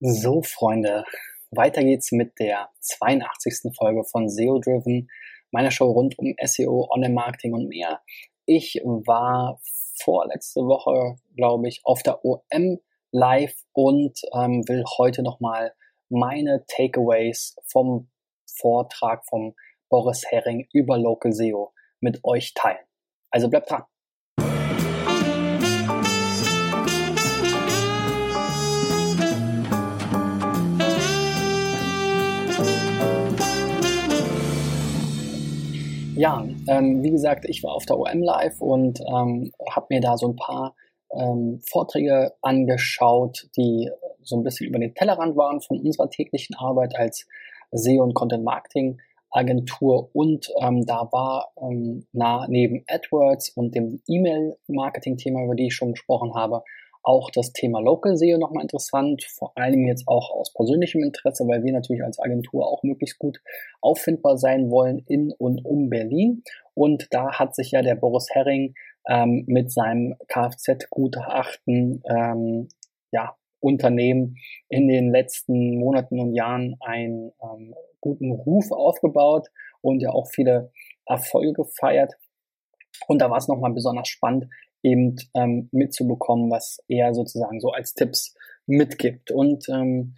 So, Freunde, weiter geht's mit der 82. Folge von SEO Driven, meiner Show rund um SEO, Online-Marketing und mehr. Ich war vorletzte Woche, glaube ich, auf der OM live und ähm, will heute nochmal meine Takeaways vom Vortrag vom Boris Hering über Local SEO mit euch teilen. Also bleibt dran. Ja, ähm, wie gesagt, ich war auf der OM Live und ähm, habe mir da so ein paar ähm, Vorträge angeschaut, die so ein bisschen über den Tellerrand waren von unserer täglichen Arbeit als SEO und Content Marketing Agentur und ähm, da war ähm, nah neben AdWords und dem E-Mail-Marketing-Thema, über die ich schon gesprochen habe, auch das Thema Local SEO nochmal interessant, vor allem jetzt auch aus persönlichem Interesse, weil wir natürlich als Agentur auch möglichst gut auffindbar sein wollen in und um Berlin. Und da hat sich ja der Boris Herring ähm, mit seinem Kfz-Gutachten ähm, ja, Unternehmen in den letzten Monaten und Jahren einen ähm, guten Ruf aufgebaut und ja auch viele Erfolge gefeiert. Und da war es nochmal besonders spannend, eben ähm, mitzubekommen, was er sozusagen so als Tipps mitgibt. Und ähm,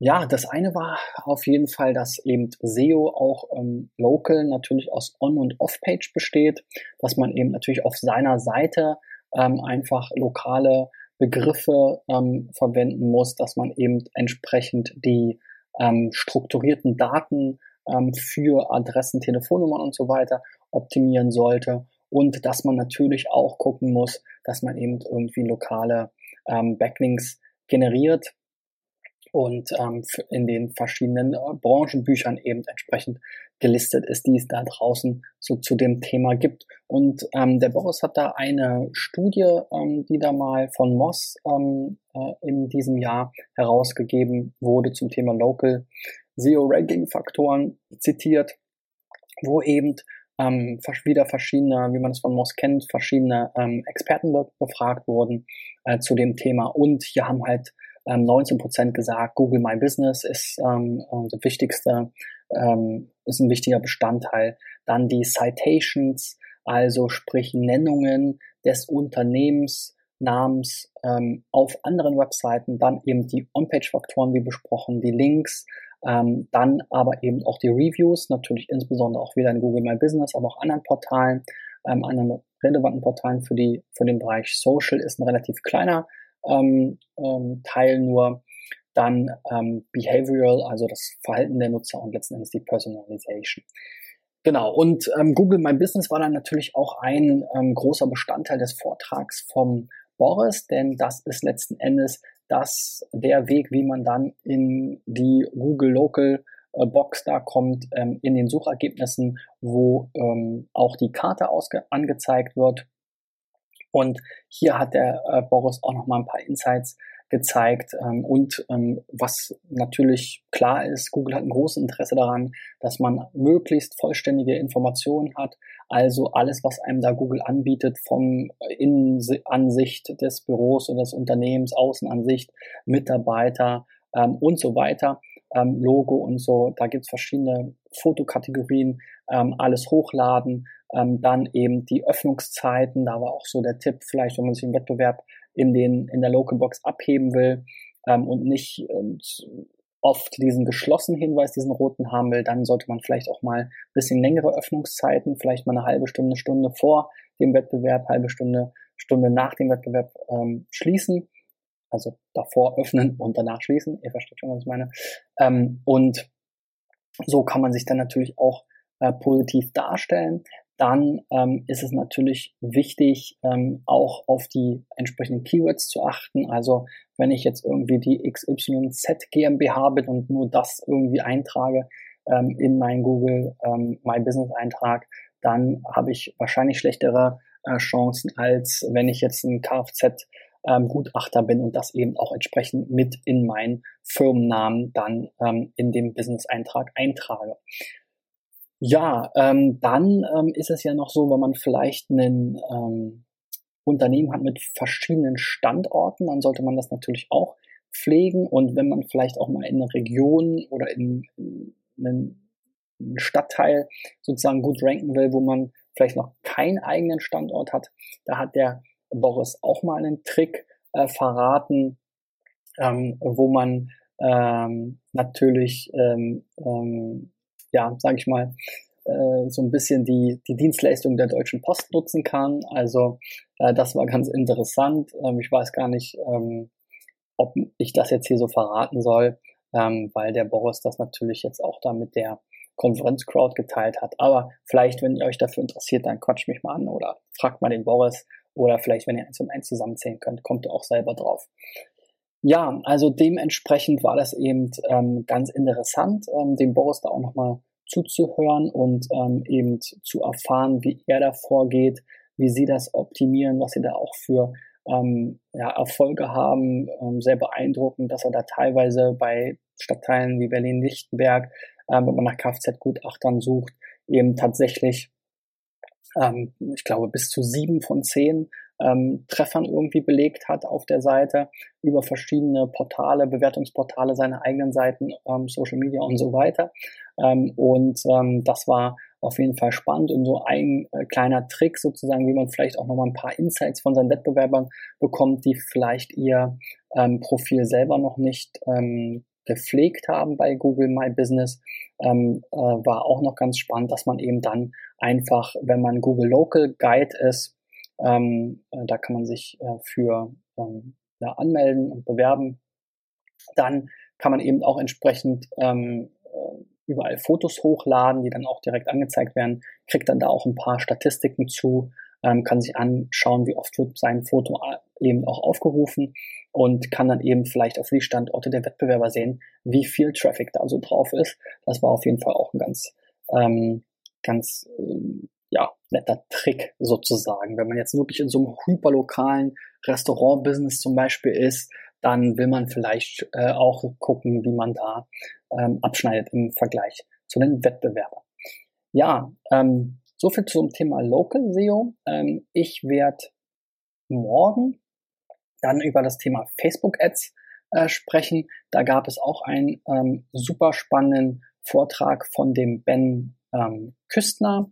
ja, das eine war auf jeden Fall, dass eben SEO auch ähm, local natürlich aus On- und Off-Page besteht, dass man eben natürlich auf seiner Seite ähm, einfach lokale Begriffe ähm, verwenden muss, dass man eben entsprechend die ähm, strukturierten Daten ähm, für Adressen, Telefonnummern und so weiter optimieren sollte und dass man natürlich auch gucken muss, dass man eben irgendwie lokale ähm, Backlinks generiert und ähm, in den verschiedenen äh, Branchenbüchern eben entsprechend gelistet ist, die es da draußen so zu dem Thema gibt. Und ähm, der Boris hat da eine Studie, ähm, die da mal von Moss ähm, äh, in diesem Jahr herausgegeben wurde zum Thema Local SEO Ranking Faktoren zitiert, wo eben ähm, wieder verschiedene, wie man es von Moss kennt, verschiedene ähm, Experten be befragt wurden äh, zu dem Thema. Und hier haben halt ähm, 19 Prozent gesagt, Google My Business ist ähm, das wichtigste, ähm, ist ein wichtiger Bestandteil. Dann die Citations, also sprich Nennungen des Unternehmens, Namens ähm, auf anderen Webseiten, dann eben die On-Page-Faktoren wie besprochen, die Links, ähm, dann aber eben auch die Reviews, natürlich insbesondere auch wieder in Google My Business, aber auch anderen Portalen, ähm, anderen relevanten Portalen für, die, für den Bereich Social ist ein relativ kleiner ähm, ähm, Teil nur. Dann ähm, Behavioral, also das Verhalten der Nutzer und letzten Endes die Personalization. Genau, und ähm, Google My Business war dann natürlich auch ein ähm, großer Bestandteil des Vortrags vom Boris, denn das ist letzten Endes dass der Weg, wie man dann in die Google Local äh, Box da kommt, ähm, in den Suchergebnissen, wo ähm, auch die Karte angezeigt wird. Und hier hat der äh, Boris auch noch mal ein paar Insights gezeigt. Ähm, und ähm, was natürlich klar ist, Google hat ein großes Interesse daran, dass man möglichst vollständige Informationen hat. Also alles, was einem da Google anbietet, vom Innenansicht des Büros oder des Unternehmens, Außenansicht, Mitarbeiter ähm, und so weiter. Ähm, Logo und so, da gibt's verschiedene Fotokategorien, ähm, alles hochladen, ähm, dann eben die Öffnungszeiten, da war auch so der Tipp, vielleicht wenn man sich im Wettbewerb in, den, in der Local Box abheben will ähm, und nicht ähm, oft diesen geschlossenen Hinweis, diesen roten haben will, dann sollte man vielleicht auch mal ein bisschen längere Öffnungszeiten, vielleicht mal eine halbe Stunde, Stunde vor dem Wettbewerb, halbe Stunde, Stunde nach dem Wettbewerb ähm, schließen. Also davor öffnen und danach schließen. Ihr versteht schon, was ich meine. Ähm, und so kann man sich dann natürlich auch äh, positiv darstellen dann ähm, ist es natürlich wichtig, ähm, auch auf die entsprechenden Keywords zu achten. Also wenn ich jetzt irgendwie die XYZ GmbH bin und nur das irgendwie eintrage ähm, in meinen Google ähm, My Business Eintrag, dann habe ich wahrscheinlich schlechtere äh, Chancen, als wenn ich jetzt ein Kfz ähm, Gutachter bin und das eben auch entsprechend mit in meinen Firmennamen dann ähm, in dem Business-Eintrag eintrage. Ja, ähm, dann ähm, ist es ja noch so, wenn man vielleicht ein ähm, Unternehmen hat mit verschiedenen Standorten, dann sollte man das natürlich auch pflegen. Und wenn man vielleicht auch mal in eine Region oder in, in einen Stadtteil sozusagen gut ranken will, wo man vielleicht noch keinen eigenen Standort hat, da hat der Boris auch mal einen Trick äh, verraten, ähm, wo man ähm, natürlich, ähm, ähm, ja, sage ich mal, äh, so ein bisschen die, die Dienstleistung der Deutschen Post nutzen kann. Also äh, das war ganz interessant. Ähm, ich weiß gar nicht, ähm, ob ich das jetzt hier so verraten soll, ähm, weil der Boris das natürlich jetzt auch da mit der Konferenzcrowd geteilt hat. Aber vielleicht, wenn ihr euch dafür interessiert, dann quatscht mich mal an oder fragt mal den Boris oder vielleicht, wenn ihr eins und eins zusammenzählen könnt, kommt ihr auch selber drauf. Ja, also dementsprechend war das eben ähm, ganz interessant, ähm, dem Boris da auch nochmal zuzuhören und ähm, eben zu erfahren, wie er da vorgeht, wie sie das optimieren, was sie da auch für ähm, ja, Erfolge haben. Ähm, sehr beeindruckend, dass er da teilweise bei Stadtteilen wie Berlin-Lichtenberg, ähm, wenn man nach Kfz-Gutachtern sucht, eben tatsächlich, ähm, ich glaube, bis zu sieben von zehn ähm, Treffern irgendwie belegt hat auf der Seite, über verschiedene Portale, Bewertungsportale, seine eigenen Seiten, ähm, Social Media und so weiter. Ähm, und ähm, das war auf jeden Fall spannend und so ein äh, kleiner Trick sozusagen, wie man vielleicht auch nochmal ein paar Insights von seinen Wettbewerbern bekommt, die vielleicht ihr ähm, Profil selber noch nicht ähm, gepflegt haben bei Google My Business, ähm, äh, war auch noch ganz spannend, dass man eben dann einfach, wenn man Google Local Guide ist, ähm, äh, da kann man sich äh, für ähm, ja, anmelden und bewerben. Dann kann man eben auch entsprechend ähm, äh, überall Fotos hochladen, die dann auch direkt angezeigt werden, kriegt dann da auch ein paar Statistiken zu, ähm, kann sich anschauen, wie oft wird sein Foto eben auch aufgerufen und kann dann eben vielleicht auf die Standorte der Wettbewerber sehen, wie viel Traffic da so drauf ist. Das war auf jeden Fall auch ein ganz, ähm, ganz ähm, ja, netter Trick sozusagen. Wenn man jetzt wirklich in so einem hyperlokalen Restaurant-Business zum Beispiel ist, dann will man vielleicht äh, auch gucken, wie man da ähm, abschneidet im Vergleich zu den Wettbewerbern. Ja, ähm, so viel zum Thema Local SEO. Ähm, ich werde morgen dann über das Thema Facebook Ads äh, sprechen. Da gab es auch einen ähm, super spannenden Vortrag von dem Ben ähm, Küstner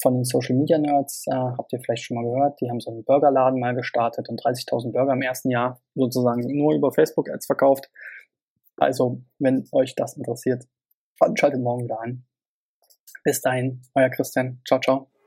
von den Social Media Nerds, äh, habt ihr vielleicht schon mal gehört, die haben so einen Burgerladen mal gestartet und 30.000 Burger im ersten Jahr sozusagen nur über Facebook Ads verkauft. Also, wenn euch das interessiert, schaltet morgen wieder ein. Bis dahin, euer Christian. Ciao, ciao.